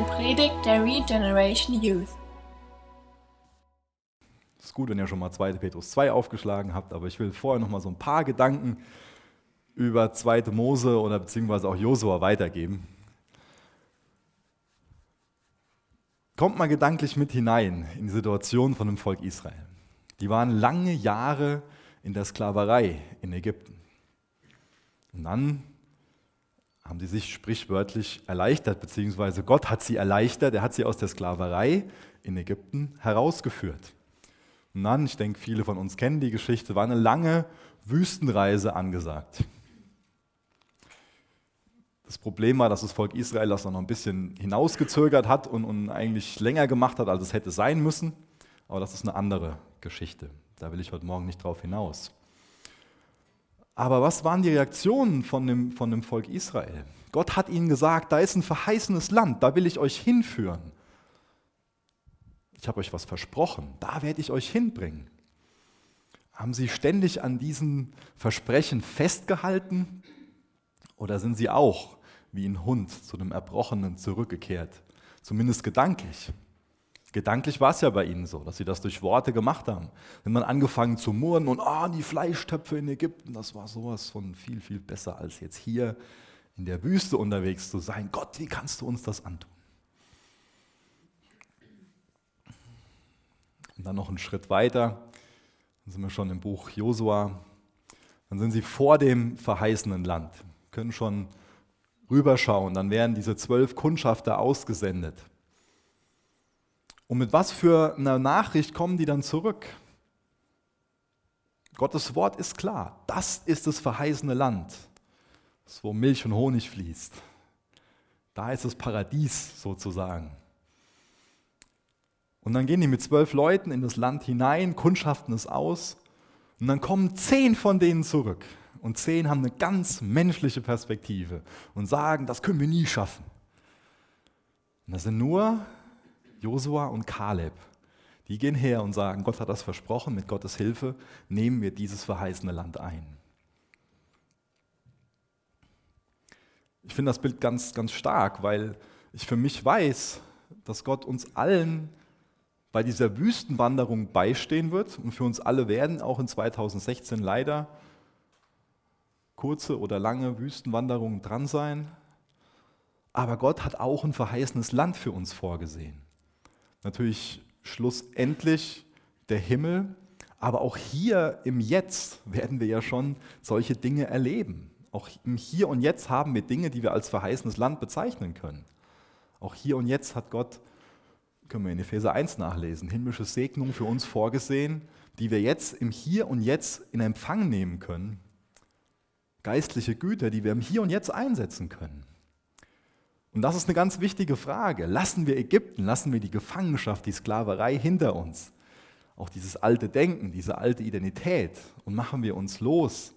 eine Predigt der Regeneration Youth. Es ist gut, wenn ihr schon mal 2. Petrus 2 aufgeschlagen habt, aber ich will vorher noch mal so ein paar Gedanken über 2. Mose oder beziehungsweise auch Josua weitergeben. Kommt mal gedanklich mit hinein in die Situation von dem Volk Israel. Die waren lange Jahre in der Sklaverei in Ägypten. Und dann haben sie sich sprichwörtlich erleichtert, beziehungsweise Gott hat sie erleichtert, er hat sie aus der Sklaverei in Ägypten herausgeführt. Und dann, ich denke, viele von uns kennen die Geschichte, war eine lange Wüstenreise angesagt. Das Problem war, dass das Volk Israel das noch ein bisschen hinausgezögert hat und, und eigentlich länger gemacht hat, als es hätte sein müssen. Aber das ist eine andere Geschichte. Da will ich heute Morgen nicht drauf hinaus. Aber was waren die Reaktionen von dem, von dem Volk Israel? Gott hat ihnen gesagt, da ist ein verheißenes Land, da will ich euch hinführen. Ich habe euch was versprochen, da werde ich euch hinbringen. Haben sie ständig an diesen Versprechen festgehalten oder sind sie auch wie ein Hund zu dem Erbrochenen zurückgekehrt? Zumindest gedanklich. Gedanklich war es ja bei ihnen so, dass sie das durch Worte gemacht haben. Wenn man angefangen zu murren und oh, die Fleischtöpfe in Ägypten, das war sowas von viel, viel besser als jetzt hier in der Wüste unterwegs zu sein. Gott, wie kannst du uns das antun? Und dann noch einen Schritt weiter, dann sind wir schon im Buch Josua, dann sind sie vor dem verheißenen Land, können schon rüberschauen, dann werden diese zwölf Kundschafter ausgesendet. Und mit was für einer Nachricht kommen die dann zurück? Gottes Wort ist klar. Das ist das verheißene Land, wo Milch und Honig fließt. Da ist das Paradies sozusagen. Und dann gehen die mit zwölf Leuten in das Land hinein, kundschaften es aus. Und dann kommen zehn von denen zurück. Und zehn haben eine ganz menschliche Perspektive und sagen, das können wir nie schaffen. Und das sind nur Josua und Kaleb, die gehen her und sagen, Gott hat das versprochen, mit Gottes Hilfe nehmen wir dieses verheißene Land ein. Ich finde das Bild ganz, ganz stark, weil ich für mich weiß, dass Gott uns allen bei dieser Wüstenwanderung beistehen wird und für uns alle werden auch in 2016 leider kurze oder lange Wüstenwanderungen dran sein. Aber Gott hat auch ein verheißenes Land für uns vorgesehen natürlich schlussendlich der Himmel, aber auch hier im Jetzt werden wir ja schon solche Dinge erleben. Auch im Hier und Jetzt haben wir Dinge, die wir als verheißenes Land bezeichnen können. Auch hier und jetzt hat Gott, können wir in Epheser 1 nachlesen, himmlische Segnungen für uns vorgesehen, die wir jetzt im Hier und Jetzt in Empfang nehmen können. Geistliche Güter, die wir im Hier und Jetzt einsetzen können. Und das ist eine ganz wichtige Frage. Lassen wir Ägypten, lassen wir die Gefangenschaft, die Sklaverei hinter uns? Auch dieses alte Denken, diese alte Identität. Und machen wir uns los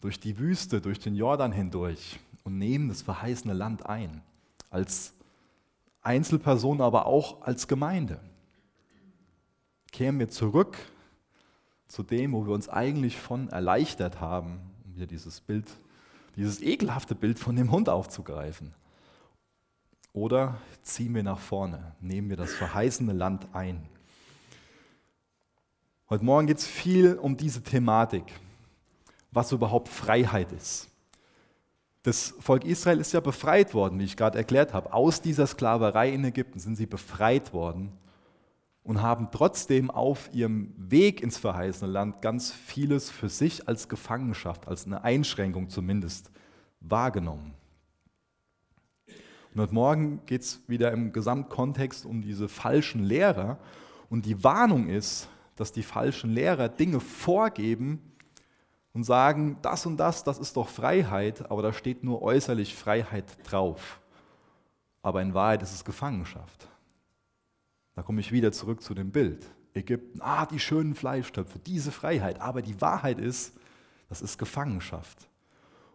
durch die Wüste, durch den Jordan hindurch und nehmen das verheißene Land ein. Als Einzelperson, aber auch als Gemeinde. Kehren wir zurück zu dem, wo wir uns eigentlich von erleichtert haben, um hier dieses Bild, dieses ekelhafte Bild von dem Hund aufzugreifen. Oder ziehen wir nach vorne, nehmen wir das verheißene Land ein. Heute Morgen geht es viel um diese Thematik, was überhaupt Freiheit ist. Das Volk Israel ist ja befreit worden, wie ich gerade erklärt habe. Aus dieser Sklaverei in Ägypten sind sie befreit worden und haben trotzdem auf ihrem Weg ins verheißene Land ganz vieles für sich als Gefangenschaft, als eine Einschränkung zumindest wahrgenommen. Und heute Morgen geht es wieder im Gesamtkontext um diese falschen Lehrer. Und die Warnung ist, dass die falschen Lehrer Dinge vorgeben und sagen, das und das, das ist doch Freiheit, aber da steht nur äußerlich Freiheit drauf. Aber in Wahrheit ist es Gefangenschaft. Da komme ich wieder zurück zu dem Bild. Ägypten, ah, die schönen Fleischtöpfe, diese Freiheit. Aber die Wahrheit ist, das ist Gefangenschaft.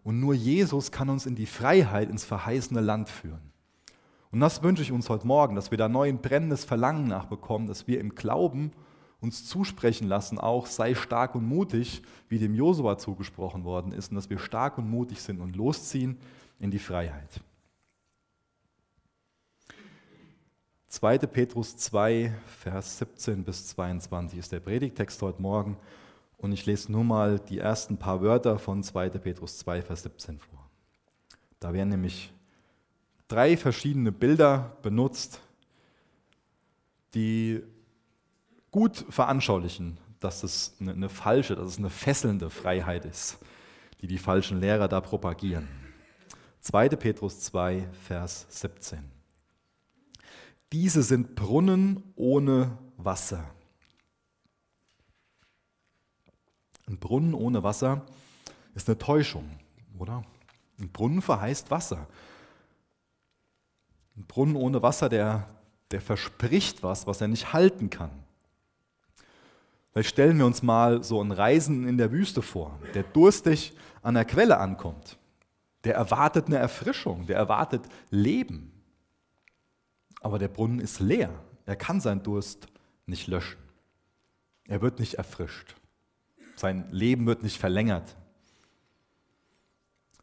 Und nur Jesus kann uns in die Freiheit, ins verheißene Land führen. Und das wünsche ich uns heute Morgen, dass wir da neu ein brennendes Verlangen nachbekommen, dass wir im Glauben uns zusprechen lassen, auch sei stark und mutig, wie dem Josua zugesprochen worden ist, und dass wir stark und mutig sind und losziehen in die Freiheit. 2. Petrus 2, Vers 17 bis 22 ist der Predigtext heute Morgen. Und ich lese nur mal die ersten paar Wörter von 2. Petrus 2, Vers 17 vor. Da werden nämlich drei verschiedene Bilder benutzt, die gut veranschaulichen, dass es eine, eine falsche, dass es eine fesselnde Freiheit ist, die die falschen Lehrer da propagieren. 2. Petrus 2, Vers 17. Diese sind Brunnen ohne Wasser. Ein Brunnen ohne Wasser ist eine Täuschung, oder? Ein Brunnen verheißt Wasser. Ein Brunnen ohne Wasser, der, der verspricht was, was er nicht halten kann. Vielleicht stellen wir uns mal so ein Reisen in der Wüste vor, der durstig an der Quelle ankommt. Der erwartet eine Erfrischung, der erwartet Leben. Aber der Brunnen ist leer. Er kann seinen Durst nicht löschen. Er wird nicht erfrischt. Sein Leben wird nicht verlängert.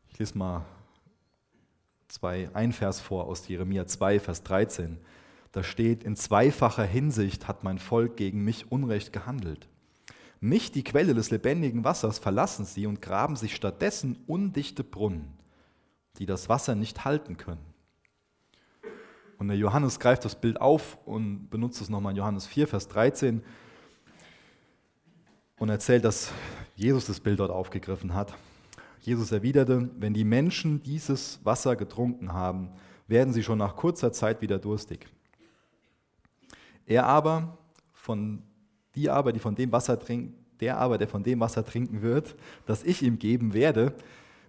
Ich lese mal zwei, ein Vers vor aus Jeremia 2, Vers 13. Da steht, in zweifacher Hinsicht hat mein Volk gegen mich Unrecht gehandelt. Mich, die Quelle des lebendigen Wassers, verlassen sie und graben sich stattdessen undichte Brunnen, die das Wasser nicht halten können. Und der Johannes greift das Bild auf und benutzt es nochmal in Johannes 4, Vers 13 und erzählt, dass Jesus das Bild dort aufgegriffen hat. Jesus erwiderte, wenn die Menschen dieses Wasser getrunken haben, werden sie schon nach kurzer Zeit wieder durstig. Er aber, von, die aber, die von dem Wasser trinken, der aber, der von dem Wasser trinken wird, das ich ihm geben werde,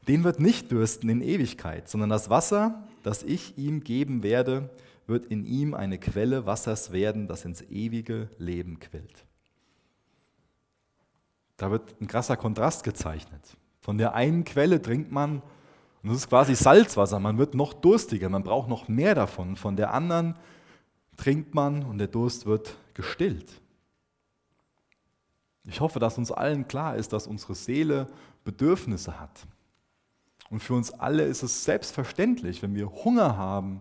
den wird nicht dürsten in Ewigkeit, sondern das Wasser, das ich ihm geben werde, wird in ihm eine Quelle Wassers werden, das ins ewige Leben quillt. Da wird ein krasser Kontrast gezeichnet. Von der einen Quelle trinkt man, und das ist quasi Salzwasser, man wird noch durstiger, man braucht noch mehr davon. Von der anderen trinkt man und der Durst wird gestillt. Ich hoffe, dass uns allen klar ist, dass unsere Seele Bedürfnisse hat. Und für uns alle ist es selbstverständlich, wenn wir Hunger haben,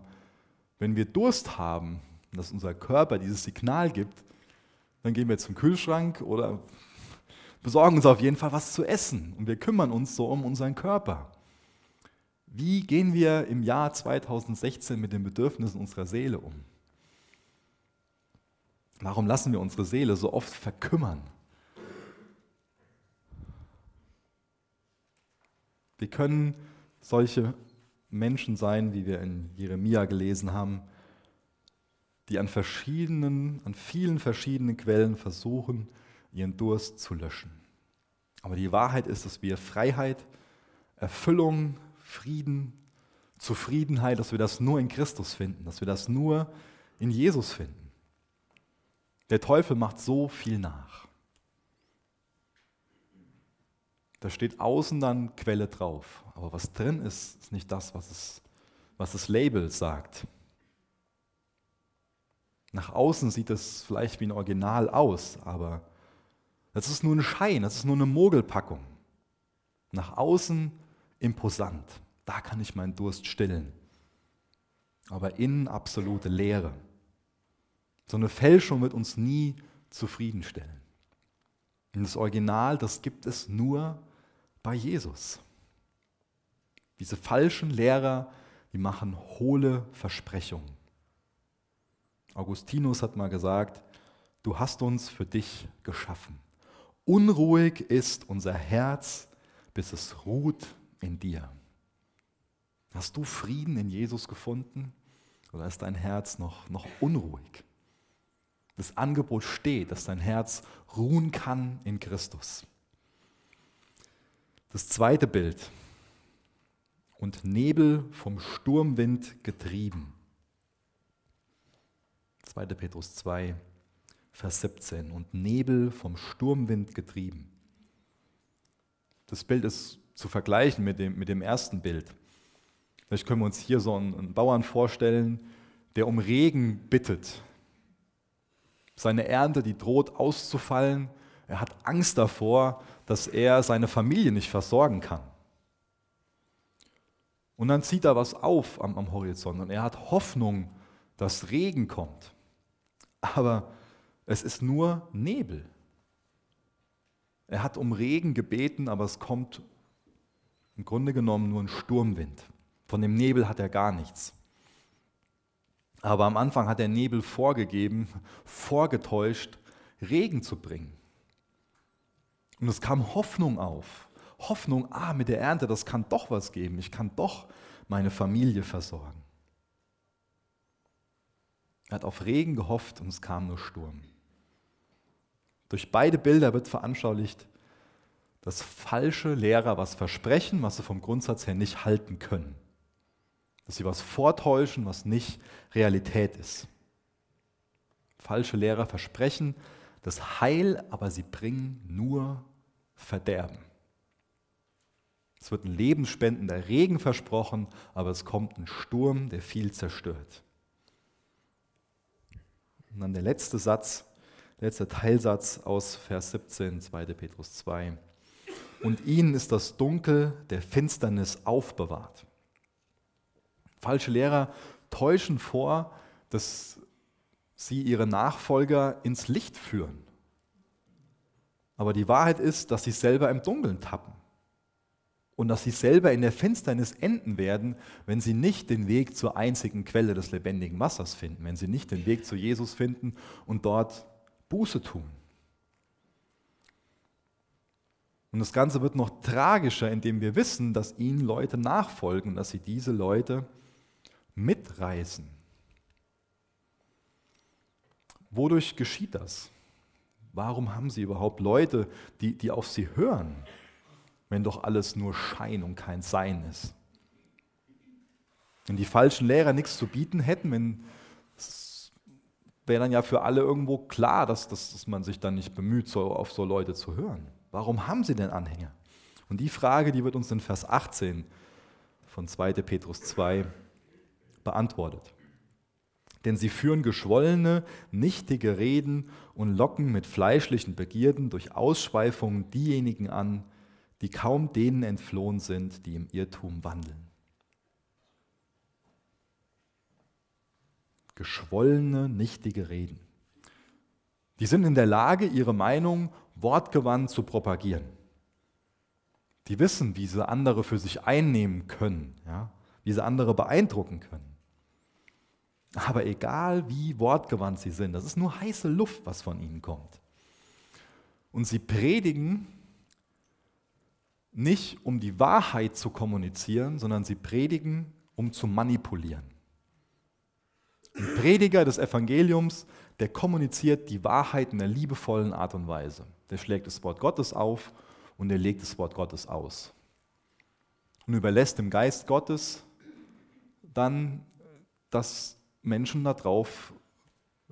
wenn wir Durst haben, dass unser Körper dieses Signal gibt, dann gehen wir zum Kühlschrank oder besorgen uns auf jeden Fall was zu essen und wir kümmern uns so um unseren Körper. Wie gehen wir im Jahr 2016 mit den Bedürfnissen unserer Seele um? Warum lassen wir unsere Seele so oft verkümmern? Wir können solche Menschen sein, wie wir in Jeremia gelesen haben, die an verschiedenen, an vielen verschiedenen Quellen versuchen, ihren Durst zu löschen. Aber die Wahrheit ist, dass wir Freiheit, Erfüllung, Frieden, Zufriedenheit, dass wir das nur in Christus finden, dass wir das nur in Jesus finden. Der Teufel macht so viel nach. Da steht außen dann Quelle drauf. Aber was drin ist, ist nicht das, was, es, was das Label sagt. Nach außen sieht es vielleicht wie ein Original aus, aber das ist nur ein Schein, das ist nur eine Mogelpackung. Nach außen imposant, da kann ich meinen Durst stillen. Aber innen absolute Leere. So eine Fälschung wird uns nie zufriedenstellen. Und das Original, das gibt es nur bei Jesus. Diese falschen Lehrer, die machen hohle Versprechungen. Augustinus hat mal gesagt, du hast uns für dich geschaffen. Unruhig ist unser Herz, bis es ruht in dir. Hast du Frieden in Jesus gefunden oder ist dein Herz noch, noch unruhig? Das Angebot steht, dass dein Herz ruhen kann in Christus. Das zweite Bild. Und Nebel vom Sturmwind getrieben. 2. Petrus 2, Vers 17. Und Nebel vom Sturmwind getrieben. Das Bild ist zu vergleichen mit dem, mit dem ersten Bild. Vielleicht können wir uns hier so einen, einen Bauern vorstellen, der um Regen bittet. Seine Ernte, die droht auszufallen. Er hat Angst davor, dass er seine Familie nicht versorgen kann. Und dann zieht er was auf am, am Horizont und er hat Hoffnung, dass Regen kommt. aber es ist nur Nebel. Er hat um Regen gebeten, aber es kommt im Grunde genommen nur ein Sturmwind. Von dem Nebel hat er gar nichts. Aber am Anfang hat der Nebel vorgegeben, vorgetäuscht, Regen zu bringen. Und es kam Hoffnung auf. Hoffnung, ah, mit der Ernte, das kann doch was geben. Ich kann doch meine Familie versorgen. Er hat auf Regen gehofft und es kam nur Sturm. Durch beide Bilder wird veranschaulicht, dass falsche Lehrer was versprechen, was sie vom Grundsatz her nicht halten können. Dass sie was vortäuschen, was nicht Realität ist. Falsche Lehrer versprechen das Heil, aber sie bringen nur Verderben. Es wird ein lebensspendender Regen versprochen, aber es kommt ein Sturm, der viel zerstört. Und dann der letzte Satz, letzter Teilsatz aus Vers 17, 2. Petrus 2. Und ihnen ist das Dunkel der Finsternis aufbewahrt. Falsche Lehrer täuschen vor, dass sie ihre Nachfolger ins Licht führen. Aber die Wahrheit ist, dass sie selber im Dunkeln tappen und dass sie selber in der Finsternis enden werden, wenn sie nicht den Weg zur einzigen Quelle des lebendigen Wassers finden, wenn sie nicht den Weg zu Jesus finden und dort Buße tun. Und das Ganze wird noch tragischer, indem wir wissen, dass ihnen Leute nachfolgen, dass sie diese Leute mitreißen. Wodurch geschieht das? Warum haben sie überhaupt Leute, die, die auf sie hören, wenn doch alles nur Schein und kein Sein ist? Wenn die falschen Lehrer nichts zu bieten hätten, wenn wäre dann ja für alle irgendwo klar, dass, dass, dass man sich dann nicht bemüht, so, auf so Leute zu hören. Warum haben sie denn Anhänger? Und die Frage, die wird uns in Vers 18 von 2. Petrus 2 beantwortet. Denn sie führen geschwollene, nichtige Reden und locken mit fleischlichen Begierden durch Ausschweifungen diejenigen an, die kaum denen entflohen sind, die im Irrtum wandeln. Geschwollene, nichtige Reden. Die sind in der Lage, ihre Meinung wortgewandt zu propagieren. Die wissen, wie sie andere für sich einnehmen können, ja? wie sie andere beeindrucken können. Aber egal wie wortgewandt sie sind, das ist nur heiße Luft, was von ihnen kommt. Und sie predigen nicht, um die Wahrheit zu kommunizieren, sondern sie predigen, um zu manipulieren. Ein Prediger des Evangeliums, der kommuniziert die Wahrheit in einer liebevollen Art und Weise. Der schlägt das Wort Gottes auf und er legt das Wort Gottes aus. Und überlässt dem Geist Gottes dann das Menschen darauf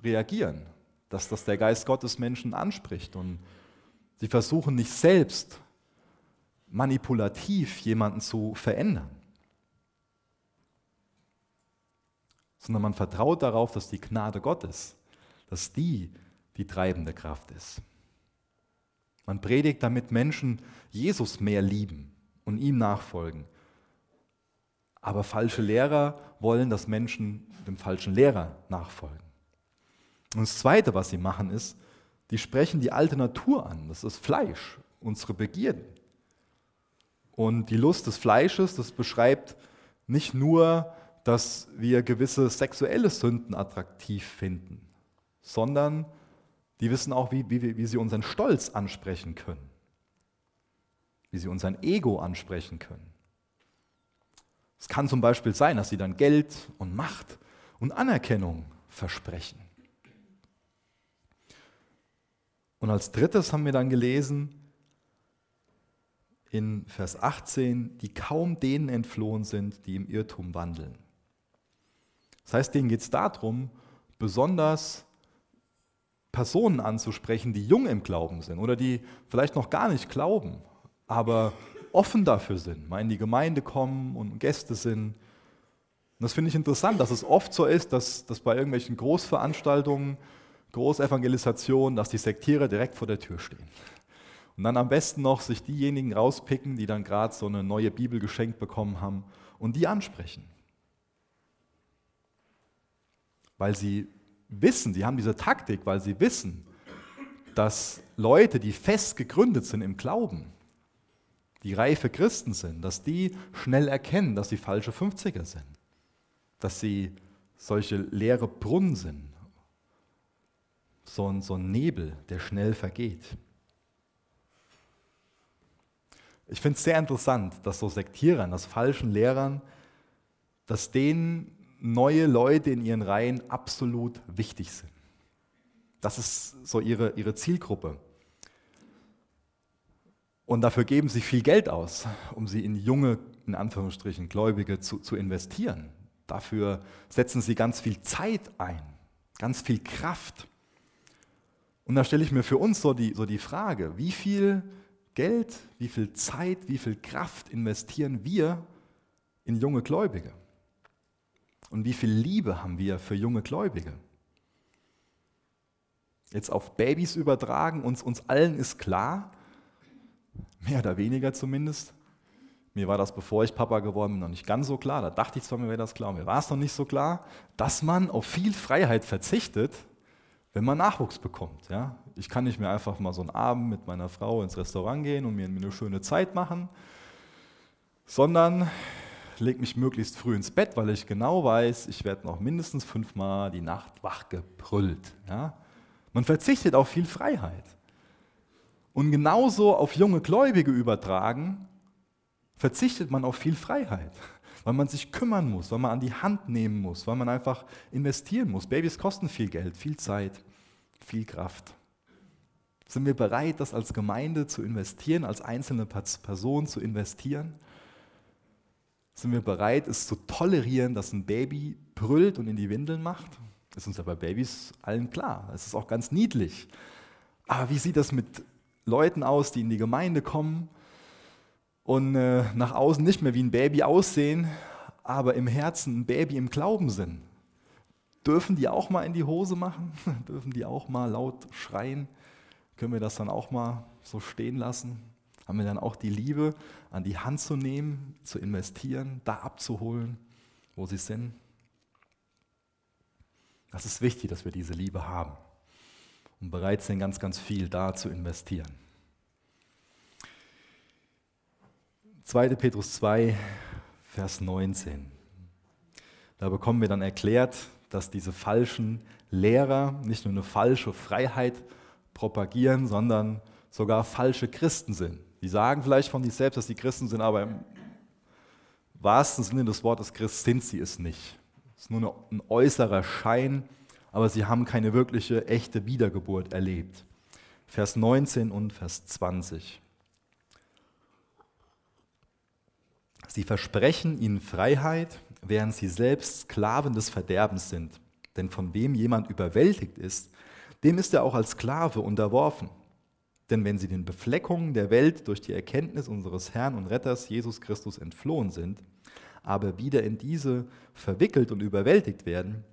reagieren, dass das der Geist Gottes Menschen anspricht. Und sie versuchen nicht selbst manipulativ jemanden zu verändern, sondern man vertraut darauf, dass die Gnade Gottes, dass die die treibende Kraft ist. Man predigt, damit Menschen Jesus mehr lieben und ihm nachfolgen aber falsche Lehrer wollen, dass Menschen dem falschen Lehrer nachfolgen. Und das Zweite, was sie machen, ist, die sprechen die alte Natur an. Das ist Fleisch, unsere Begierden. Und die Lust des Fleisches, das beschreibt nicht nur, dass wir gewisse sexuelle Sünden attraktiv finden, sondern die wissen auch, wie, wie, wie sie unseren Stolz ansprechen können, wie sie unseren Ego ansprechen können. Es kann zum Beispiel sein, dass sie dann Geld und Macht und Anerkennung versprechen. Und als drittes haben wir dann gelesen in Vers 18, die kaum denen entflohen sind, die im Irrtum wandeln. Das heißt, denen geht es darum, besonders Personen anzusprechen, die jung im Glauben sind oder die vielleicht noch gar nicht glauben, aber offen dafür sind, mal in die Gemeinde kommen und Gäste sind. Und das finde ich interessant, dass es oft so ist, dass, dass bei irgendwelchen Großveranstaltungen, Großevangelisationen, dass die Sektiere direkt vor der Tür stehen. Und dann am besten noch sich diejenigen rauspicken, die dann gerade so eine neue Bibel geschenkt bekommen haben und die ansprechen. Weil sie wissen, die haben diese Taktik, weil sie wissen, dass Leute, die fest gegründet sind im Glauben, die reife Christen sind, dass die schnell erkennen, dass sie falsche 50er sind, dass sie solche leere Brunnen sind, so ein, so ein Nebel, der schnell vergeht. Ich finde es sehr interessant, dass so Sektierern, dass falschen Lehrern, dass denen neue Leute in ihren Reihen absolut wichtig sind. Das ist so ihre, ihre Zielgruppe. Und dafür geben sie viel Geld aus, um sie in junge, in Anführungsstrichen, Gläubige zu, zu investieren. Dafür setzen sie ganz viel Zeit ein, ganz viel Kraft. Und da stelle ich mir für uns so die, so die Frage, wie viel Geld, wie viel Zeit, wie viel Kraft investieren wir in junge Gläubige? Und wie viel Liebe haben wir für junge Gläubige? Jetzt auf Babys übertragen, uns, uns allen ist klar, mehr oder weniger zumindest, mir war das, bevor ich Papa geworden bin, noch nicht ganz so klar, da dachte ich zwar, mir wäre das klar, mir war es noch nicht so klar, dass man auf viel Freiheit verzichtet, wenn man Nachwuchs bekommt. Ja? Ich kann nicht mehr einfach mal so einen Abend mit meiner Frau ins Restaurant gehen und mir eine schöne Zeit machen, sondern lege mich möglichst früh ins Bett, weil ich genau weiß, ich werde noch mindestens fünfmal die Nacht wach gebrüllt. Ja? Man verzichtet auf viel Freiheit. Und genauso auf junge Gläubige übertragen, verzichtet man auf viel Freiheit, weil man sich kümmern muss, weil man an die Hand nehmen muss, weil man einfach investieren muss. Babys kosten viel Geld, viel Zeit, viel Kraft. Sind wir bereit, das als Gemeinde zu investieren, als einzelne Person zu investieren? Sind wir bereit, es zu tolerieren, dass ein Baby brüllt und in die Windeln macht? Ist uns ja bei Babys allen klar. Es ist auch ganz niedlich. Aber wie sieht das mit Leuten aus, die in die Gemeinde kommen und äh, nach außen nicht mehr wie ein Baby aussehen, aber im Herzen ein Baby im Glauben sind? Dürfen die auch mal in die Hose machen? Dürfen die auch mal laut schreien? Können wir das dann auch mal so stehen lassen? Haben wir dann auch die Liebe, an die Hand zu nehmen, zu investieren, da abzuholen, wo sie sind? Das ist wichtig, dass wir diese Liebe haben und bereit sind, ganz, ganz viel da zu investieren. 2. Petrus 2, Vers 19. Da bekommen wir dann erklärt, dass diese falschen Lehrer nicht nur eine falsche Freiheit propagieren, sondern sogar falsche Christen sind. Die sagen vielleicht von sich selbst, dass sie Christen sind, aber im wahrsten Sinne des Wortes Christ sind sie es nicht. Es ist nur ein äußerer Schein, aber sie haben keine wirkliche, echte Wiedergeburt erlebt. Vers 19 und Vers 20. Sie versprechen ihnen Freiheit, während sie selbst Sklaven des Verderbens sind. Denn von wem jemand überwältigt ist, dem ist er auch als Sklave unterworfen. Denn wenn sie den Befleckungen der Welt durch die Erkenntnis unseres Herrn und Retters Jesus Christus entflohen sind, aber wieder in diese verwickelt und überwältigt werden,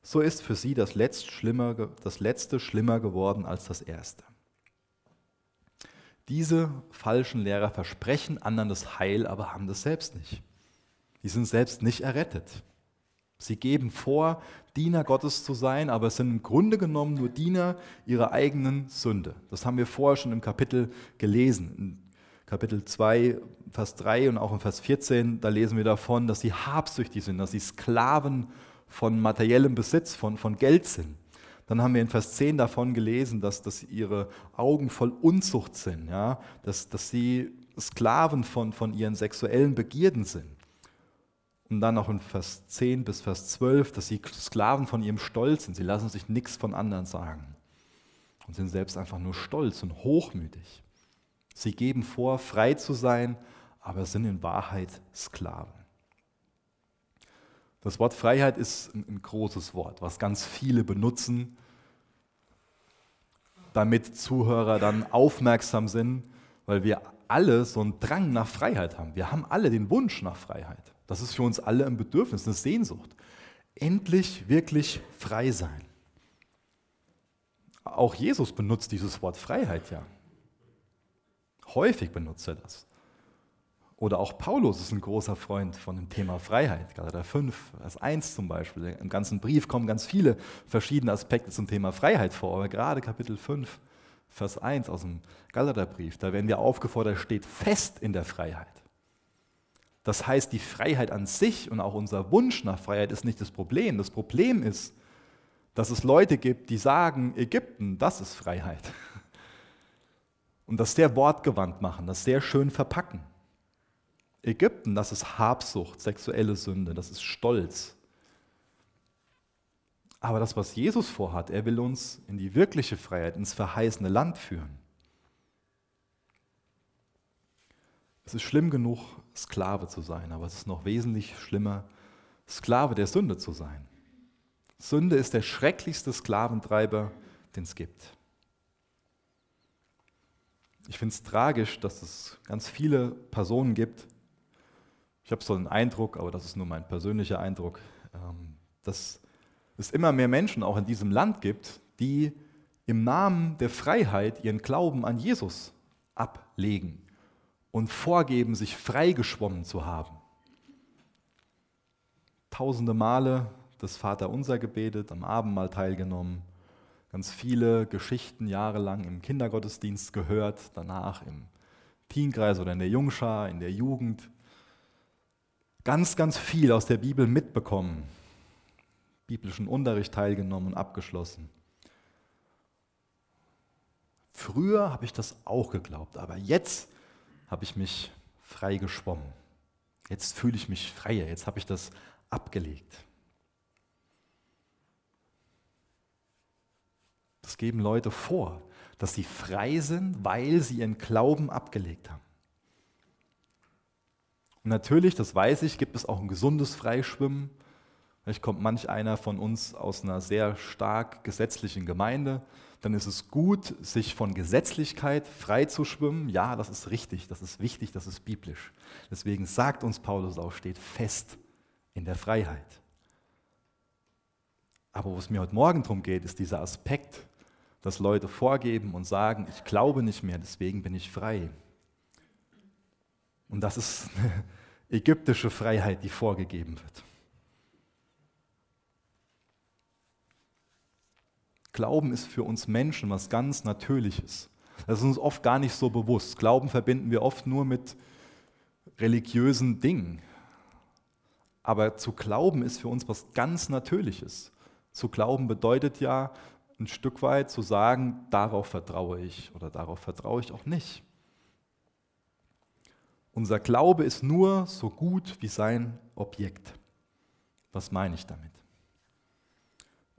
so ist für sie das, Letzt schlimmer, das Letzte schlimmer geworden als das Erste. Diese falschen Lehrer versprechen anderen das Heil, aber haben das selbst nicht. Die sind selbst nicht errettet. Sie geben vor, Diener Gottes zu sein, aber sind im Grunde genommen nur Diener ihrer eigenen Sünde. Das haben wir vorher schon im Kapitel gelesen. In Kapitel 2, Vers 3 und auch in Vers 14, da lesen wir davon, dass sie habsüchtig sind, dass sie Sklaven von materiellem Besitz, von, von Geld sind. Dann haben wir in Vers 10 davon gelesen, dass, dass ihre Augen voll Unzucht sind, ja? dass, dass sie Sklaven von, von ihren sexuellen Begierden sind. Und dann auch in Vers 10 bis Vers 12, dass sie Sklaven von ihrem Stolz sind. Sie lassen sich nichts von anderen sagen und sind selbst einfach nur stolz und hochmütig. Sie geben vor, frei zu sein, aber sind in Wahrheit Sklaven. Das Wort Freiheit ist ein großes Wort, was ganz viele benutzen, damit Zuhörer dann aufmerksam sind, weil wir alle so einen Drang nach Freiheit haben. Wir haben alle den Wunsch nach Freiheit. Das ist für uns alle ein Bedürfnis, eine Sehnsucht. Endlich wirklich frei sein. Auch Jesus benutzt dieses Wort Freiheit ja. Häufig benutzt er das. Oder auch Paulus ist ein großer Freund von dem Thema Freiheit. Galater 5, Vers 1 zum Beispiel. Im ganzen Brief kommen ganz viele verschiedene Aspekte zum Thema Freiheit vor. Aber gerade Kapitel 5, Vers 1 aus dem Galaterbrief, da werden wir aufgefordert, steht fest in der Freiheit. Das heißt, die Freiheit an sich und auch unser Wunsch nach Freiheit ist nicht das Problem. Das Problem ist, dass es Leute gibt, die sagen, Ägypten, das ist Freiheit. Und das sehr wortgewandt machen, das sehr schön verpacken. Ägypten, das ist Habsucht, sexuelle Sünde, das ist Stolz. Aber das, was Jesus vorhat, er will uns in die wirkliche Freiheit, ins verheißene Land führen. Es ist schlimm genug, Sklave zu sein, aber es ist noch wesentlich schlimmer, Sklave der Sünde zu sein. Sünde ist der schrecklichste Sklaventreiber, den es gibt. Ich finde es tragisch, dass es ganz viele Personen gibt, ich habe so einen Eindruck, aber das ist nur mein persönlicher Eindruck, ähm, dass es immer mehr Menschen auch in diesem Land gibt, die im Namen der Freiheit ihren Glauben an Jesus ablegen und vorgeben, sich freigeschwommen zu haben. Tausende Male das Vaterunser gebetet, am Abendmahl teilgenommen, ganz viele Geschichten jahrelang im Kindergottesdienst gehört, danach im Teenkreis oder in der Jungschar, in der Jugend ganz, ganz viel aus der Bibel mitbekommen, biblischen Unterricht teilgenommen und abgeschlossen. Früher habe ich das auch geglaubt, aber jetzt habe ich mich frei geschwommen. Jetzt fühle ich mich freier, jetzt habe ich das abgelegt. Das geben Leute vor, dass sie frei sind, weil sie ihren Glauben abgelegt haben. Und natürlich, das weiß ich, gibt es auch ein gesundes Freischwimmen. Vielleicht kommt manch einer von uns aus einer sehr stark gesetzlichen Gemeinde. Dann ist es gut, sich von Gesetzlichkeit frei zu schwimmen. Ja, das ist richtig, das ist wichtig, das ist biblisch. Deswegen sagt uns Paulus auch, steht fest in der Freiheit. Aber wo es mir heute Morgen darum geht, ist dieser Aspekt, dass Leute vorgeben und sagen, ich glaube nicht mehr, deswegen bin ich frei. Und das ist eine ägyptische Freiheit, die vorgegeben wird. Glauben ist für uns Menschen was ganz Natürliches. Das ist uns oft gar nicht so bewusst. Glauben verbinden wir oft nur mit religiösen Dingen. Aber zu glauben ist für uns was ganz Natürliches. Zu glauben bedeutet ja ein Stück weit zu sagen, darauf vertraue ich oder darauf vertraue ich auch nicht. Unser Glaube ist nur so gut wie sein Objekt. Was meine ich damit?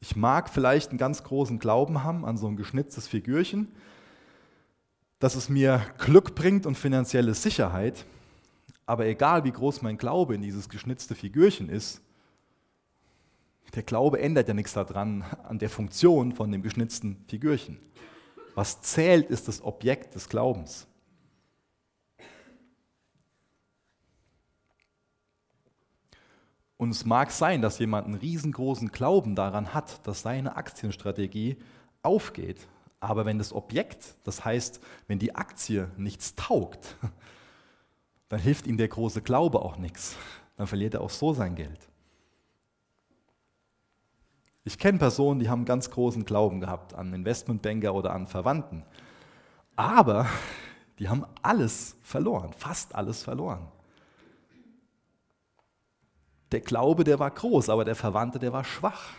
Ich mag vielleicht einen ganz großen Glauben haben an so ein geschnitztes Figürchen, dass es mir Glück bringt und finanzielle Sicherheit. Aber egal wie groß mein Glaube in dieses geschnitzte Figürchen ist, der Glaube ändert ja nichts daran, an der Funktion von dem geschnitzten Figürchen. Was zählt, ist das Objekt des Glaubens. Und es mag sein, dass jemand einen riesengroßen Glauben daran hat, dass seine Aktienstrategie aufgeht. Aber wenn das Objekt, das heißt, wenn die Aktie nichts taugt, dann hilft ihm der große Glaube auch nichts. Dann verliert er auch so sein Geld. Ich kenne Personen, die haben ganz großen Glauben gehabt an Investmentbanker oder an Verwandten. Aber die haben alles verloren, fast alles verloren. Der Glaube, der war groß, aber der Verwandte, der war schwach.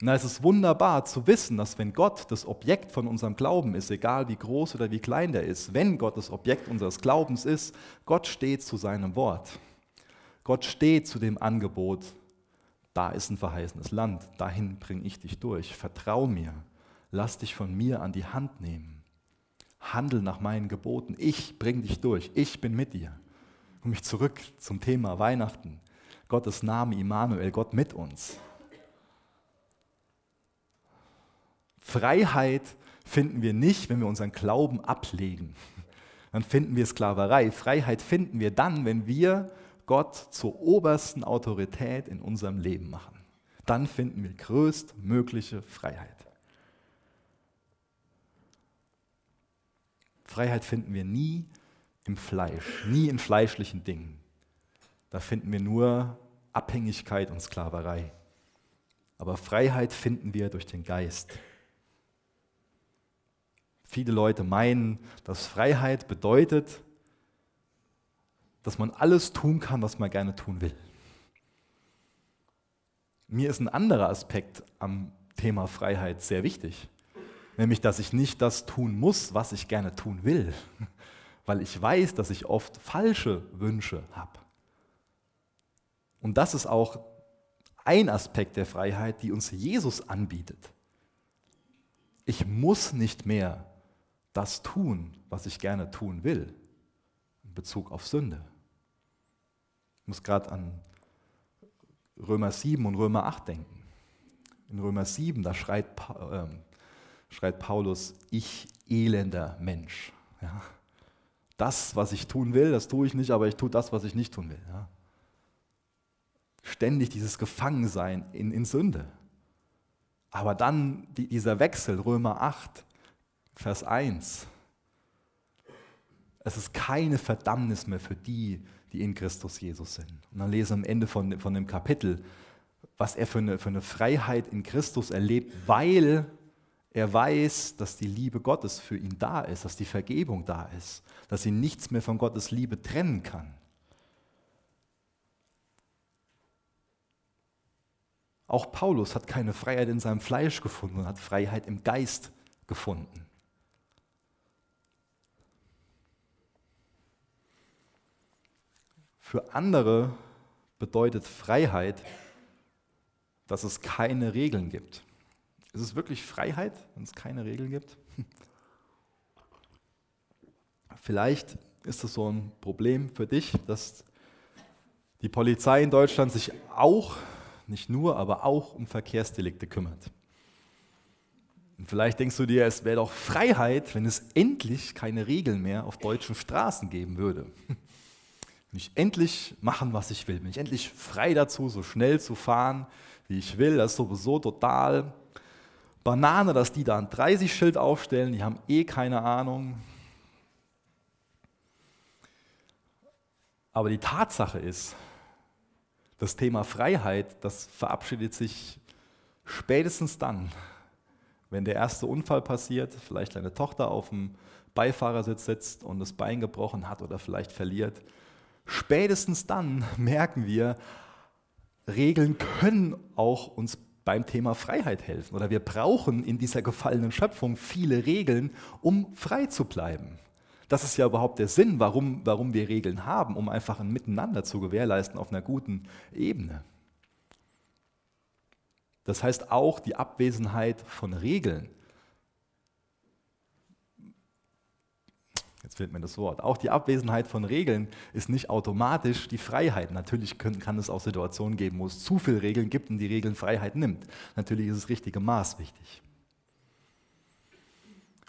Na, es ist wunderbar zu wissen, dass wenn Gott das Objekt von unserem Glauben ist, egal wie groß oder wie klein der ist, wenn Gott das Objekt unseres Glaubens ist, Gott steht zu seinem Wort. Gott steht zu dem Angebot, da ist ein verheißenes Land, dahin bringe ich dich durch. Vertrau mir, lass dich von mir an die Hand nehmen. Handel nach meinen Geboten, ich bringe dich durch, ich bin mit dir komme ich zurück zum Thema Weihnachten. Gottes Name Immanuel, Gott mit uns. Freiheit finden wir nicht, wenn wir unseren Glauben ablegen. Dann finden wir Sklaverei. Freiheit finden wir dann, wenn wir Gott zur obersten Autorität in unserem Leben machen. Dann finden wir größtmögliche Freiheit. Freiheit finden wir nie, im Fleisch, nie in fleischlichen Dingen. Da finden wir nur Abhängigkeit und Sklaverei. Aber Freiheit finden wir durch den Geist. Viele Leute meinen, dass Freiheit bedeutet, dass man alles tun kann, was man gerne tun will. Mir ist ein anderer Aspekt am Thema Freiheit sehr wichtig, nämlich dass ich nicht das tun muss, was ich gerne tun will, weil ich weiß, dass ich oft falsche Wünsche habe. Und das ist auch ein Aspekt der Freiheit, die uns Jesus anbietet. Ich muss nicht mehr das tun, was ich gerne tun will, in Bezug auf Sünde. Ich muss gerade an Römer 7 und Römer 8 denken. In Römer 7, da schreit, äh, schreit Paulus, ich elender Mensch. Ja. Das, was ich tun will, das tue ich nicht, aber ich tue das, was ich nicht tun will. Ja. Ständig dieses Gefangensein in, in Sünde. Aber dann die, dieser Wechsel, Römer 8, Vers 1. Es ist keine Verdammnis mehr für die, die in Christus Jesus sind. Und dann lesen wir am Ende von, von dem Kapitel, was er für eine, für eine Freiheit in Christus erlebt, weil er weiß, dass die Liebe Gottes für ihn da ist, dass die Vergebung da ist, dass ihn nichts mehr von Gottes Liebe trennen kann. Auch Paulus hat keine Freiheit in seinem Fleisch gefunden und hat Freiheit im Geist gefunden. Für andere bedeutet Freiheit, dass es keine Regeln gibt. Ist es wirklich Freiheit, wenn es keine Regeln gibt? Vielleicht ist es so ein Problem für dich, dass die Polizei in Deutschland sich auch, nicht nur, aber auch um Verkehrsdelikte kümmert. Und vielleicht denkst du dir, es wäre doch Freiheit, wenn es endlich keine Regeln mehr auf deutschen Straßen geben würde. Wenn ich endlich machen, was ich will, bin ich endlich frei dazu, so schnell zu fahren, wie ich will, das ist sowieso total Banane, dass die da ein 30-Schild aufstellen, die haben eh keine Ahnung. Aber die Tatsache ist, das Thema Freiheit, das verabschiedet sich spätestens dann, wenn der erste Unfall passiert, vielleicht deine Tochter auf dem Beifahrersitz sitzt und das Bein gebrochen hat oder vielleicht verliert Spätestens dann merken wir, Regeln können auch uns beim Thema Freiheit helfen. Oder wir brauchen in dieser gefallenen Schöpfung viele Regeln, um frei zu bleiben. Das ist ja überhaupt der Sinn, warum, warum wir Regeln haben, um einfach ein Miteinander zu gewährleisten auf einer guten Ebene. Das heißt auch die Abwesenheit von Regeln Jetzt fehlt mir das Wort. Auch die Abwesenheit von Regeln ist nicht automatisch die Freiheit. Natürlich können, kann es auch Situationen geben, wo es zu viele Regeln gibt und die Regeln Freiheit nimmt. Natürlich ist das richtige Maß wichtig.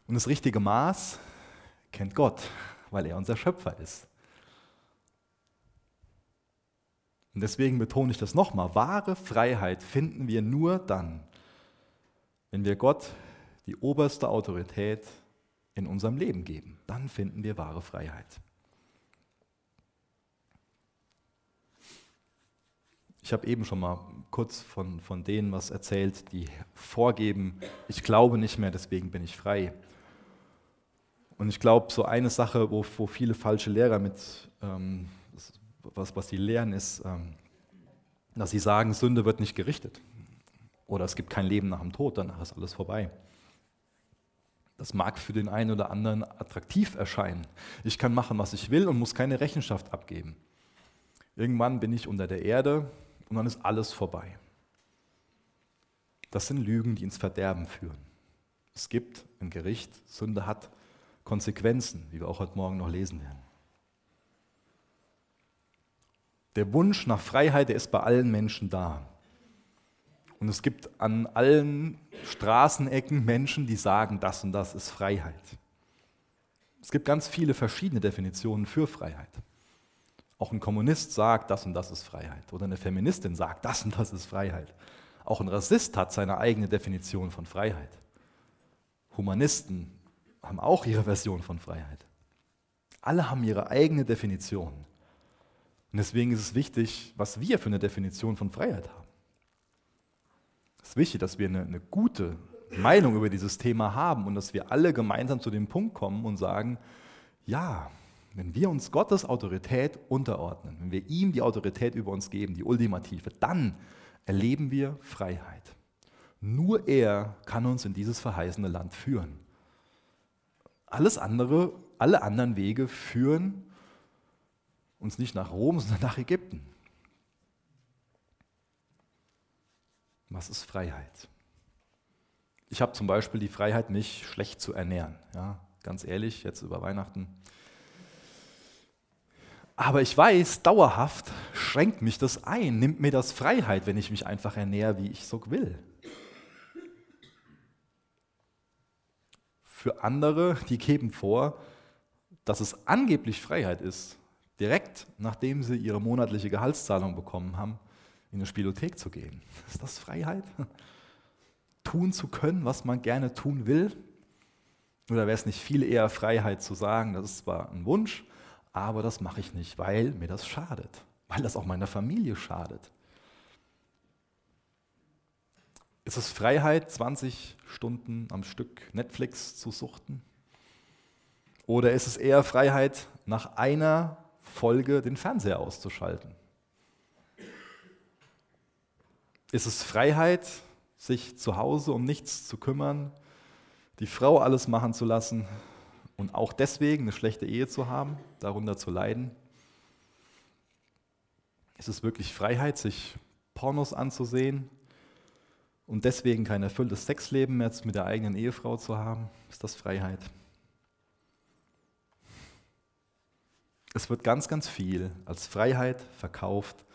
Und das richtige Maß kennt Gott, weil er unser Schöpfer ist. Und deswegen betone ich das nochmal. Wahre Freiheit finden wir nur dann, wenn wir Gott die oberste Autorität in unserem Leben geben. Dann finden wir wahre Freiheit. Ich habe eben schon mal kurz von, von denen was erzählt, die vorgeben, ich glaube nicht mehr, deswegen bin ich frei. Und ich glaube, so eine Sache, wo, wo viele falsche Lehrer mit, ähm, was, was sie lehren, ist, ähm, dass sie sagen, Sünde wird nicht gerichtet. Oder es gibt kein Leben nach dem Tod, danach ist alles vorbei. Das mag für den einen oder anderen attraktiv erscheinen. Ich kann machen, was ich will und muss keine Rechenschaft abgeben. Irgendwann bin ich unter der Erde und dann ist alles vorbei. Das sind Lügen, die ins Verderben führen. Es gibt ein Gericht, Sünde hat Konsequenzen, wie wir auch heute Morgen noch lesen werden. Der Wunsch nach Freiheit, der ist bei allen Menschen da. Und es gibt an allen Straßenecken Menschen, die sagen, das und das ist Freiheit. Es gibt ganz viele verschiedene Definitionen für Freiheit. Auch ein Kommunist sagt, das und das ist Freiheit. Oder eine Feministin sagt, das und das ist Freiheit. Auch ein Rassist hat seine eigene Definition von Freiheit. Humanisten haben auch ihre Version von Freiheit. Alle haben ihre eigene Definition. Und deswegen ist es wichtig, was wir für eine Definition von Freiheit haben. Es ist wichtig, dass wir eine, eine gute Meinung über dieses Thema haben und dass wir alle gemeinsam zu dem Punkt kommen und sagen, ja, wenn wir uns Gottes Autorität unterordnen, wenn wir ihm die Autorität über uns geben, die ultimative, dann erleben wir Freiheit. Nur er kann uns in dieses verheißene Land führen. Alles andere, alle anderen Wege führen uns nicht nach Rom, sondern nach Ägypten. Was ist Freiheit? Ich habe zum Beispiel die Freiheit, mich schlecht zu ernähren. Ja, ganz ehrlich, jetzt über Weihnachten. Aber ich weiß, dauerhaft schränkt mich das ein, nimmt mir das Freiheit, wenn ich mich einfach ernähre, wie ich so will. Für andere, die geben vor, dass es angeblich Freiheit ist, direkt nachdem sie ihre monatliche Gehaltszahlung bekommen haben, in eine Spielothek zu gehen. Ist das Freiheit? Tun zu können, was man gerne tun will? Oder wäre es nicht viel eher Freiheit zu sagen, das ist zwar ein Wunsch, aber das mache ich nicht, weil mir das schadet, weil das auch meiner Familie schadet. Ist es Freiheit, 20 Stunden am Stück Netflix zu suchten? Oder ist es eher Freiheit, nach einer Folge den Fernseher auszuschalten? Ist es Freiheit, sich zu Hause um nichts zu kümmern, die Frau alles machen zu lassen und auch deswegen eine schlechte Ehe zu haben, darunter zu leiden? Ist es wirklich Freiheit, sich Pornos anzusehen und deswegen kein erfülltes Sexleben mehr mit der eigenen Ehefrau zu haben? Ist das Freiheit? Es wird ganz, ganz viel als Freiheit verkauft,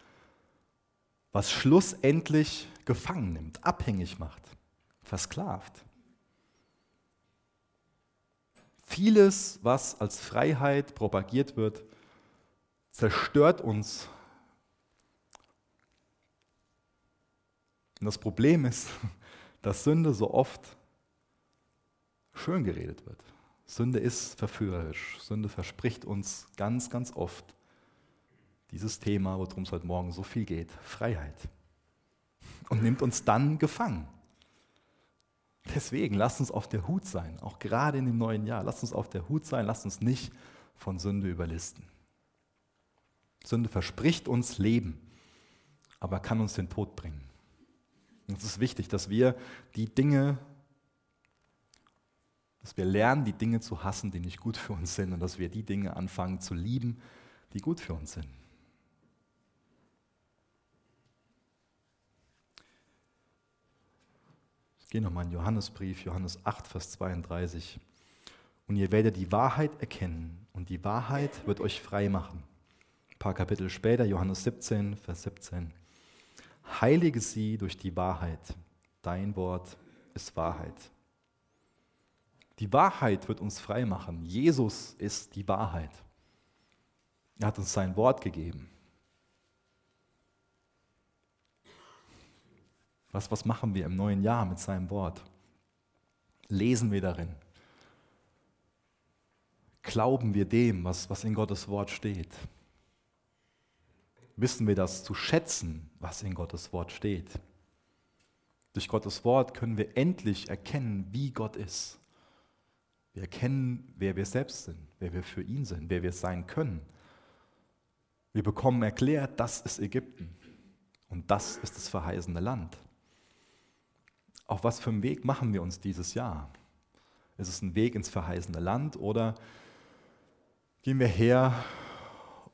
was schlussendlich gefangen nimmt, abhängig macht, versklavt. Vieles, was als Freiheit propagiert wird, zerstört uns. Und das Problem ist, dass Sünde so oft schön geredet wird. Sünde ist verführerisch. Sünde verspricht uns ganz, ganz oft dieses Thema, worum es heute Morgen so viel geht, Freiheit. Und nimmt uns dann gefangen. Deswegen lasst uns auf der Hut sein, auch gerade in dem neuen Jahr. Lasst uns auf der Hut sein, lasst uns nicht von Sünde überlisten. Sünde verspricht uns Leben, aber kann uns den Tod bringen. Und es ist wichtig, dass wir die Dinge, dass wir lernen, die Dinge zu hassen, die nicht gut für uns sind, und dass wir die Dinge anfangen zu lieben, die gut für uns sind. Gehe nochmal in Johannesbrief, Johannes 8, Vers 32. Und ihr werdet die Wahrheit erkennen und die Wahrheit wird euch frei machen. Ein paar Kapitel später, Johannes 17, Vers 17. Heilige sie durch die Wahrheit. Dein Wort ist Wahrheit. Die Wahrheit wird uns frei machen. Jesus ist die Wahrheit. Er hat uns sein Wort gegeben. Was, was machen wir im neuen Jahr mit seinem Wort? Lesen wir darin? Glauben wir dem, was, was in Gottes Wort steht? Wissen wir das zu schätzen, was in Gottes Wort steht? Durch Gottes Wort können wir endlich erkennen, wie Gott ist. Wir erkennen, wer wir selbst sind, wer wir für ihn sind, wer wir sein können. Wir bekommen erklärt, das ist Ägypten und das ist das verheißene Land. Auf was für einen Weg machen wir uns dieses Jahr? Ist es ein Weg ins verheißene Land oder gehen wir her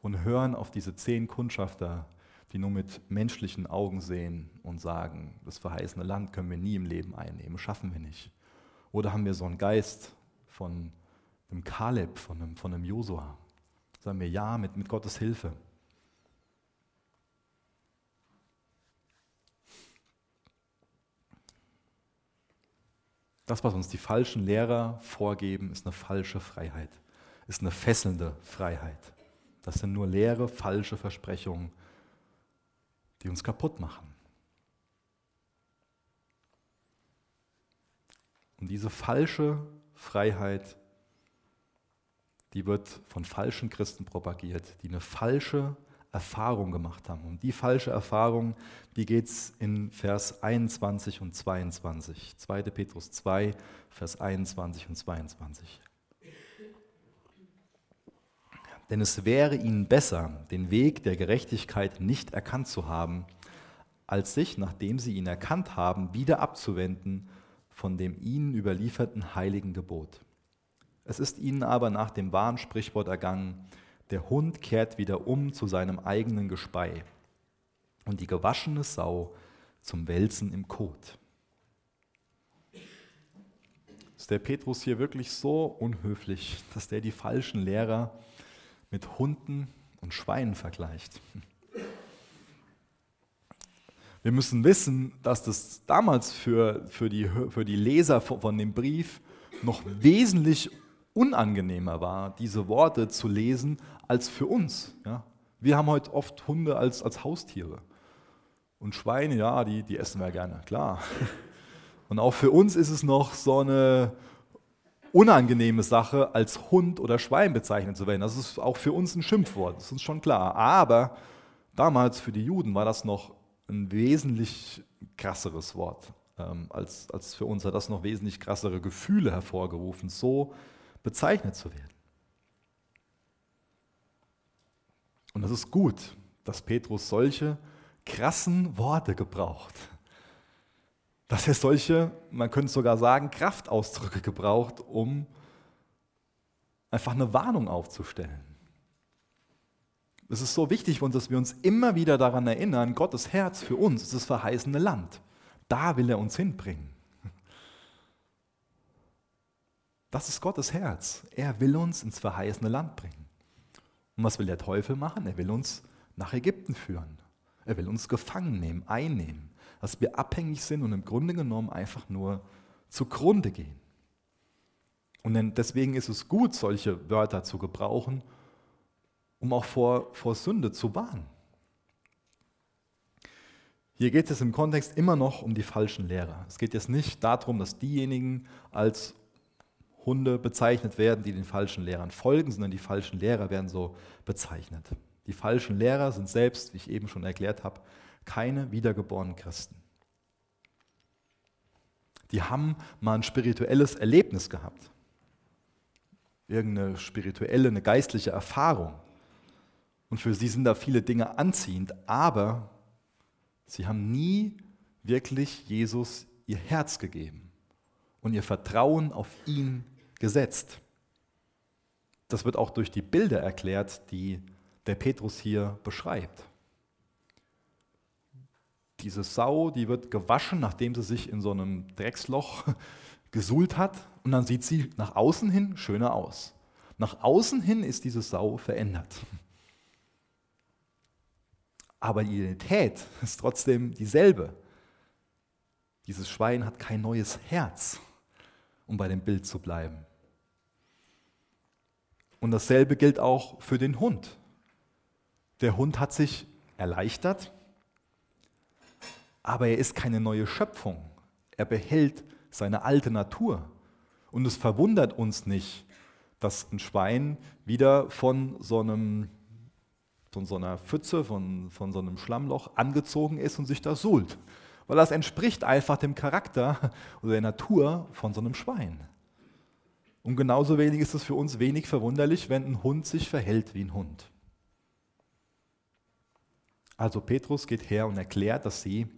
und hören auf diese zehn Kundschafter, die nur mit menschlichen Augen sehen und sagen, das verheißene Land können wir nie im Leben einnehmen, schaffen wir nicht. Oder haben wir so einen Geist von einem Kaleb, von einem, von einem Josua? Sagen wir ja mit, mit Gottes Hilfe. Das, was uns die falschen Lehrer vorgeben, ist eine falsche Freiheit, ist eine fesselnde Freiheit. Das sind nur leere, falsche Versprechungen, die uns kaputt machen. Und diese falsche Freiheit, die wird von falschen Christen propagiert, die eine falsche Erfahrung gemacht haben. Und die falsche Erfahrung, die geht es in Vers 21 und 22. 2. Petrus 2, Vers 21 und 22. Denn es wäre ihnen besser, den Weg der Gerechtigkeit nicht erkannt zu haben, als sich, nachdem sie ihn erkannt haben, wieder abzuwenden von dem ihnen überlieferten heiligen Gebot. Es ist ihnen aber nach dem wahren Sprichwort ergangen, der Hund kehrt wieder um zu seinem eigenen Gespei und die gewaschene Sau zum Wälzen im Kot. Ist der Petrus hier wirklich so unhöflich, dass der die falschen Lehrer mit Hunden und Schweinen vergleicht? Wir müssen wissen, dass das damals für, für, die, für die Leser von dem Brief noch wesentlich unangenehmer war, diese Worte zu lesen, als für uns. Ja? Wir haben heute oft Hunde als, als Haustiere. Und Schweine, ja, die, die essen wir gerne, klar. Und auch für uns ist es noch so eine unangenehme Sache, als Hund oder Schwein bezeichnet zu werden. Das ist auch für uns ein Schimpfwort, das ist uns schon klar. Aber damals für die Juden war das noch ein wesentlich krasseres Wort ähm, als, als für uns. Hat das noch wesentlich krassere Gefühle hervorgerufen, so bezeichnet zu werden. Und es ist gut, dass Petrus solche krassen Worte gebraucht. Dass er solche, man könnte sogar sagen, Kraftausdrücke gebraucht, um einfach eine Warnung aufzustellen. Es ist so wichtig für uns, dass wir uns immer wieder daran erinnern, Gottes Herz für uns ist das verheißene Land. Da will er uns hinbringen. Das ist Gottes Herz. Er will uns ins verheißene Land bringen. Und was will der Teufel machen? Er will uns nach Ägypten führen. Er will uns gefangen nehmen, einnehmen, dass wir abhängig sind und im Grunde genommen einfach nur zugrunde gehen. Und deswegen ist es gut, solche Wörter zu gebrauchen, um auch vor, vor Sünde zu warnen. Hier geht es im Kontext immer noch um die falschen Lehrer. Es geht jetzt nicht darum, dass diejenigen als Hunde bezeichnet werden, die den falschen Lehrern folgen, sondern die falschen Lehrer werden so bezeichnet. Die falschen Lehrer sind selbst, wie ich eben schon erklärt habe, keine wiedergeborenen Christen. Die haben mal ein spirituelles Erlebnis gehabt. Irgendeine spirituelle, eine geistliche Erfahrung. Und für sie sind da viele Dinge anziehend, aber sie haben nie wirklich Jesus ihr Herz gegeben und ihr Vertrauen auf ihn gesetzt. Das wird auch durch die Bilder erklärt, die der Petrus hier beschreibt. Diese Sau, die wird gewaschen, nachdem sie sich in so einem Drecksloch gesuhlt hat, und dann sieht sie nach außen hin schöner aus. Nach außen hin ist diese Sau verändert aber die Identität ist trotzdem dieselbe. Dieses Schwein hat kein neues Herz, um bei dem Bild zu bleiben. Und dasselbe gilt auch für den Hund. Der Hund hat sich erleichtert, aber er ist keine neue Schöpfung. Er behält seine alte Natur. Und es verwundert uns nicht, dass ein Schwein wieder von so einem von so einer Pfütze, von, von so einem Schlammloch angezogen ist und sich da suhlt. Weil das entspricht einfach dem Charakter oder der Natur von so einem Schwein. Und genauso wenig ist es für uns wenig verwunderlich, wenn ein Hund sich verhält wie ein Hund. Also Petrus geht her und erklärt, dass sie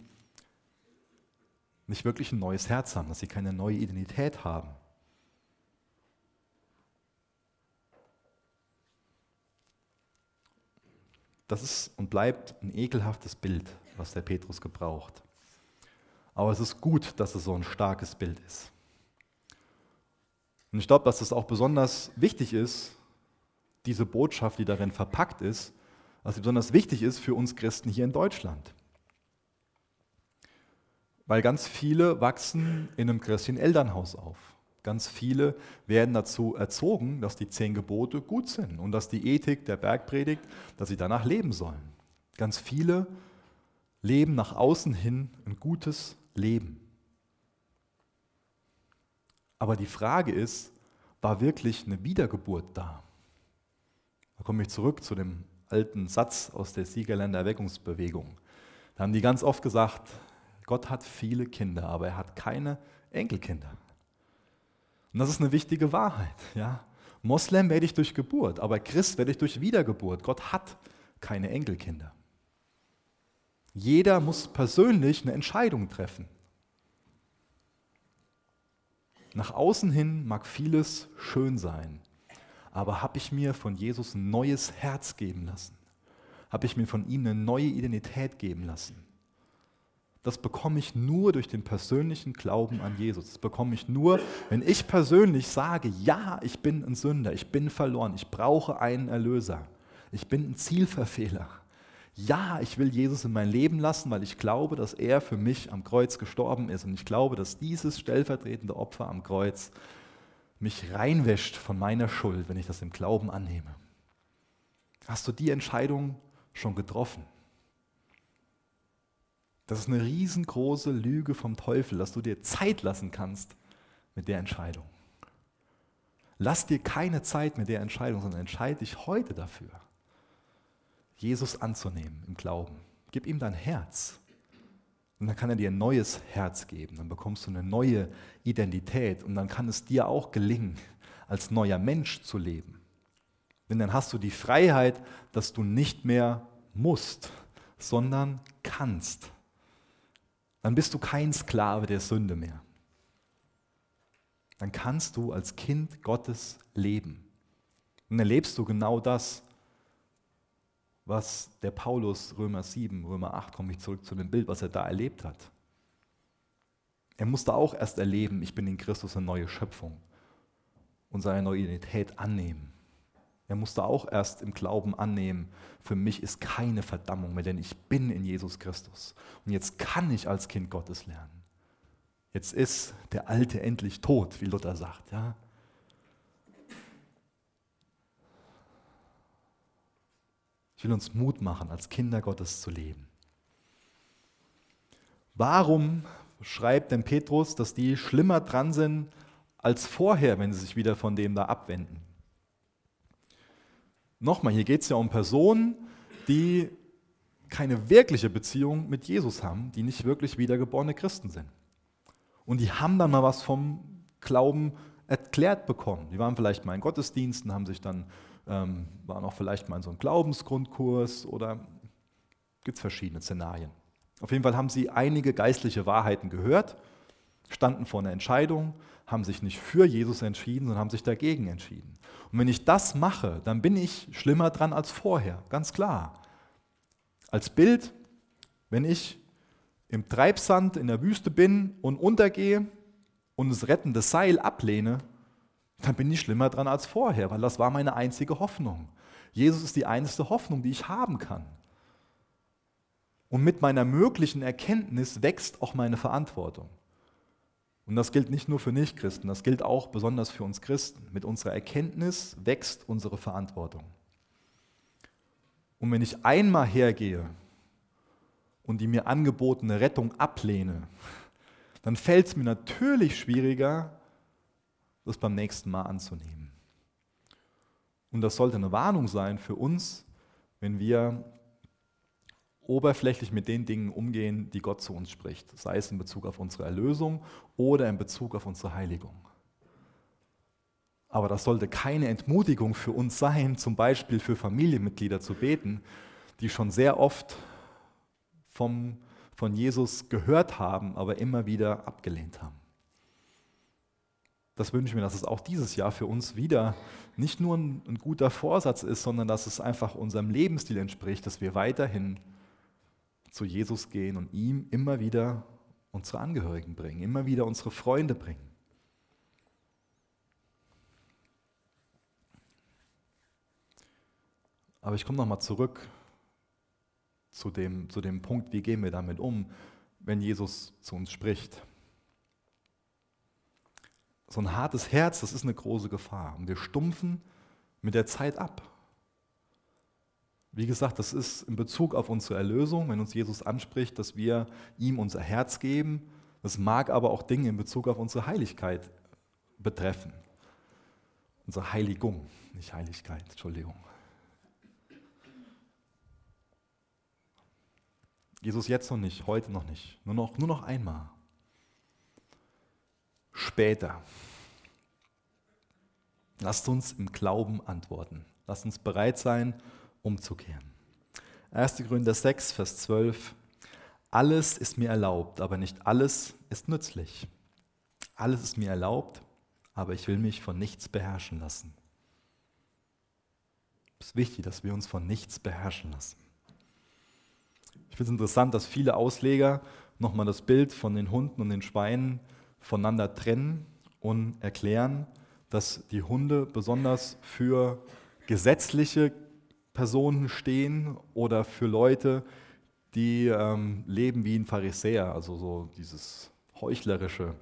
nicht wirklich ein neues Herz haben, dass sie keine neue Identität haben. Das ist und bleibt ein ekelhaftes Bild, was der Petrus gebraucht. Aber es ist gut, dass es so ein starkes Bild ist. Und ich glaube, dass es auch besonders wichtig ist, diese Botschaft, die darin verpackt ist, sie besonders wichtig ist für uns Christen hier in Deutschland. Weil ganz viele wachsen in einem christlichen Elternhaus auf. Ganz viele werden dazu erzogen, dass die zehn Gebote gut sind und dass die Ethik der Bergpredigt, dass sie danach leben sollen. Ganz viele leben nach außen hin ein gutes Leben. Aber die Frage ist, war wirklich eine Wiedergeburt da? Da komme ich zurück zu dem alten Satz aus der Siegerländer Erweckungsbewegung. Da haben die ganz oft gesagt, Gott hat viele Kinder, aber er hat keine Enkelkinder. Und das ist eine wichtige Wahrheit. Ja? Moslem werde ich durch Geburt, aber Christ werde ich durch Wiedergeburt. Gott hat keine Enkelkinder. Jeder muss persönlich eine Entscheidung treffen. Nach außen hin mag vieles schön sein, aber habe ich mir von Jesus ein neues Herz geben lassen? Habe ich mir von ihm eine neue Identität geben lassen? Das bekomme ich nur durch den persönlichen Glauben an Jesus. Das bekomme ich nur, wenn ich persönlich sage, ja, ich bin ein Sünder, ich bin verloren, ich brauche einen Erlöser, ich bin ein Zielverfehler. Ja, ich will Jesus in mein Leben lassen, weil ich glaube, dass er für mich am Kreuz gestorben ist. Und ich glaube, dass dieses stellvertretende Opfer am Kreuz mich reinwäscht von meiner Schuld, wenn ich das im Glauben annehme. Hast du die Entscheidung schon getroffen? Das ist eine riesengroße Lüge vom Teufel, dass du dir Zeit lassen kannst mit der Entscheidung. Lass dir keine Zeit mit der Entscheidung, sondern entscheide dich heute dafür. Jesus anzunehmen im Glauben. Gib ihm dein Herz. Und dann kann er dir ein neues Herz geben. Dann bekommst du eine neue Identität. Und dann kann es dir auch gelingen, als neuer Mensch zu leben. Denn dann hast du die Freiheit, dass du nicht mehr musst, sondern kannst. Dann bist du kein Sklave der Sünde mehr. Dann kannst du als Kind Gottes leben. Und dann erlebst du genau das, was der Paulus Römer 7, Römer 8, komme ich zurück zu dem Bild, was er da erlebt hat. Er musste auch erst erleben, ich bin in Christus eine neue Schöpfung und seine neue Identität annehmen. Er musste auch erst im Glauben annehmen, für mich ist keine Verdammung mehr, denn ich bin in Jesus Christus. Und jetzt kann ich als Kind Gottes lernen. Jetzt ist der Alte endlich tot, wie Luther sagt. Ja? Ich will uns Mut machen, als Kinder Gottes zu leben. Warum schreibt denn Petrus, dass die schlimmer dran sind als vorher, wenn sie sich wieder von dem da abwenden? Nochmal, hier geht es ja um Personen, die keine wirkliche Beziehung mit Jesus haben, die nicht wirklich wiedergeborene Christen sind. Und die haben dann mal was vom Glauben erklärt bekommen. Die waren vielleicht mal in Gottesdiensten, haben sich dann ähm, waren auch vielleicht mal in so einem Glaubensgrundkurs oder gibt es verschiedene Szenarien. Auf jeden Fall haben sie einige geistliche Wahrheiten gehört, standen vor einer Entscheidung, haben sich nicht für Jesus entschieden, sondern haben sich dagegen entschieden. Und wenn ich das mache, dann bin ich schlimmer dran als vorher, ganz klar. Als Bild, wenn ich im Treibsand in der Wüste bin und untergehe und das rettende Seil ablehne, dann bin ich schlimmer dran als vorher, weil das war meine einzige Hoffnung. Jesus ist die einzige Hoffnung, die ich haben kann. Und mit meiner möglichen Erkenntnis wächst auch meine Verantwortung. Und das gilt nicht nur für Nichtchristen, das gilt auch besonders für uns Christen. Mit unserer Erkenntnis wächst unsere Verantwortung. Und wenn ich einmal hergehe und die mir angebotene Rettung ablehne, dann fällt es mir natürlich schwieriger, das beim nächsten Mal anzunehmen. Und das sollte eine Warnung sein für uns, wenn wir oberflächlich mit den Dingen umgehen, die Gott zu uns spricht, sei es in Bezug auf unsere Erlösung oder in Bezug auf unsere Heiligung. Aber das sollte keine Entmutigung für uns sein, zum Beispiel für Familienmitglieder zu beten, die schon sehr oft vom, von Jesus gehört haben, aber immer wieder abgelehnt haben das wünsche ich mir, dass es auch dieses Jahr für uns wieder nicht nur ein, ein, guter Vorsatz ist, sondern dass es einfach unserem Lebensstil entspricht, dass wir weiterhin zu Jesus gehen und ihm immer wieder unsere Angehörigen bringen, immer wieder unsere Freunde bringen. Aber ich komme nochmal zurück zu dem, zu dem Punkt, wie gehen wir damit um, wenn Jesus zu uns spricht so ein hartes Herz, das ist eine große Gefahr. Und wir stumpfen mit der Zeit ab. Wie gesagt, das ist in Bezug auf unsere Erlösung, wenn uns Jesus anspricht, dass wir ihm unser Herz geben. Das mag aber auch Dinge in Bezug auf unsere Heiligkeit betreffen. Unsere Heiligung, nicht Heiligkeit, Entschuldigung. Jesus jetzt noch nicht, heute noch nicht, nur noch, nur noch einmal. Später. Lasst uns im Glauben antworten. Lasst uns bereit sein, umzukehren. 1. Gründer 6, Vers 12. Alles ist mir erlaubt, aber nicht alles ist nützlich. Alles ist mir erlaubt, aber ich will mich von nichts beherrschen lassen. Es ist wichtig, dass wir uns von nichts beherrschen lassen. Ich finde es interessant, dass viele Ausleger nochmal das Bild von den Hunden und den Schweinen voneinander trennen und erklären, dass die Hunde besonders für gesetzliche Personen stehen oder für Leute, die ähm, leben wie ein Pharisäer, also so dieses Heuchlerische.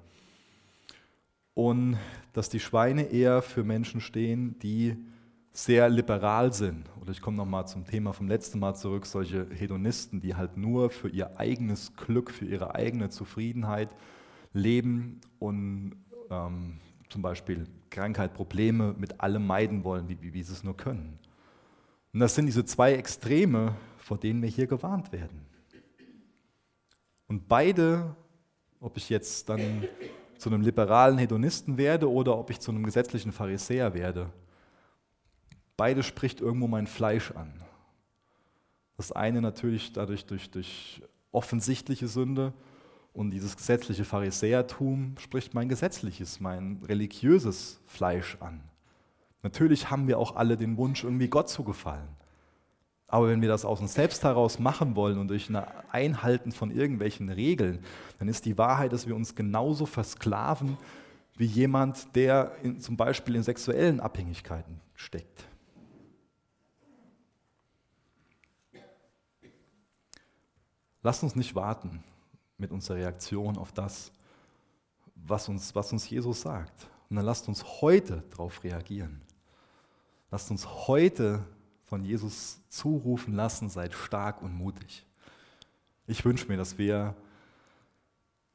Und dass die Schweine eher für Menschen stehen, die sehr liberal sind. Oder ich komme nochmal zum Thema vom letzten Mal zurück, solche Hedonisten, die halt nur für ihr eigenes Glück, für ihre eigene Zufriedenheit leben und ähm, zum Beispiel Krankheit, Probleme mit allem meiden wollen, wie, wie, wie sie es nur können. Und das sind diese zwei Extreme, vor denen wir hier gewarnt werden. Und beide, ob ich jetzt dann zu einem liberalen Hedonisten werde oder ob ich zu einem gesetzlichen Pharisäer werde, beide spricht irgendwo mein Fleisch an. Das eine natürlich dadurch durch, durch offensichtliche Sünde und dieses gesetzliche Pharisäertum spricht mein gesetzliches, mein religiöses Fleisch an. Natürlich haben wir auch alle den Wunsch, irgendwie Gott zu gefallen. Aber wenn wir das aus uns selbst heraus machen wollen und durch ein Einhalten von irgendwelchen Regeln, dann ist die Wahrheit, dass wir uns genauso versklaven wie jemand, der in, zum Beispiel in sexuellen Abhängigkeiten steckt. Lasst uns nicht warten mit unserer Reaktion auf das, was uns, was uns Jesus sagt. Und dann lasst uns heute darauf reagieren. Lasst uns heute von Jesus zurufen lassen, seid stark und mutig. Ich wünsche mir, dass wir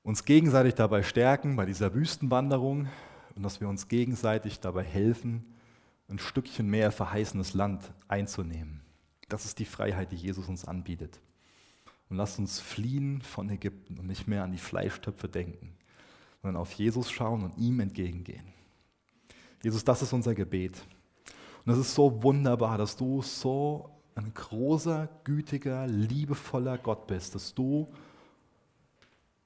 uns gegenseitig dabei stärken bei dieser Wüstenwanderung und dass wir uns gegenseitig dabei helfen, ein Stückchen mehr verheißenes Land einzunehmen. Das ist die Freiheit, die Jesus uns anbietet. Und lasst uns fliehen von Ägypten und nicht mehr an die Fleischtöpfe denken, sondern auf Jesus schauen und ihm entgegengehen. Jesus, das ist unser Gebet. Und es ist so wunderbar, dass du so ein großer, gütiger, liebevoller Gott bist, dass du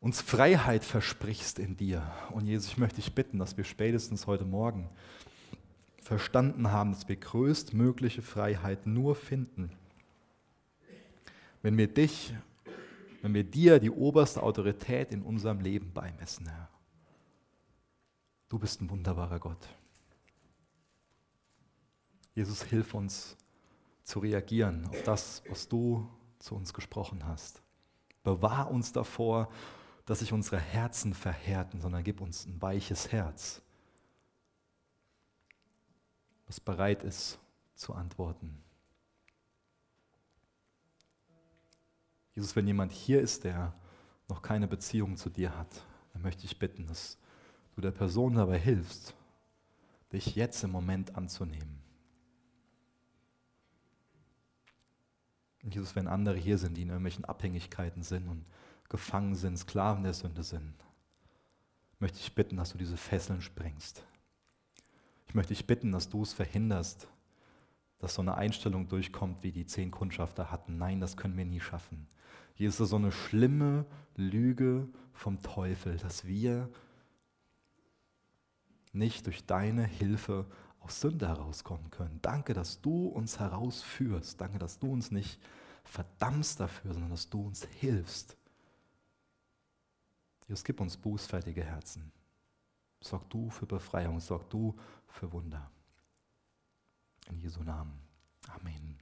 uns Freiheit versprichst in dir. Und Jesus, ich möchte dich bitten, dass wir spätestens heute Morgen verstanden haben, dass wir größtmögliche Freiheit nur finden, wenn wir dich, wenn wir dir die oberste Autorität in unserem Leben beimessen, Herr. Du bist ein wunderbarer Gott. Jesus, hilf uns zu reagieren auf das, was du zu uns gesprochen hast. Bewahr uns davor, dass sich unsere Herzen verhärten, sondern gib uns ein weiches Herz, was bereit ist zu antworten. Jesus, wenn jemand hier ist, der noch keine Beziehung zu dir hat, dann möchte ich bitten, dass du der Person dabei hilfst, dich jetzt im Moment anzunehmen. Jesus, wenn andere hier sind, die in irgendwelchen Abhängigkeiten sind und gefangen sind, Sklaven der Sünde sind, möchte ich bitten, dass du diese Fesseln sprengst. Ich möchte dich bitten, dass du es verhinderst, dass so eine Einstellung durchkommt, wie die zehn Kundschafter hatten. Nein, das können wir nie schaffen. Hier ist so eine schlimme Lüge vom Teufel, dass wir nicht durch deine Hilfe aus Sünde herauskommen können. Danke, dass du uns herausführst. Danke, dass du uns nicht verdammst dafür, sondern dass du uns hilfst. Jesus, gib uns bußfertige Herzen. Sorg du für Befreiung, sorg du für Wunder. In Jesu Namen. Amen.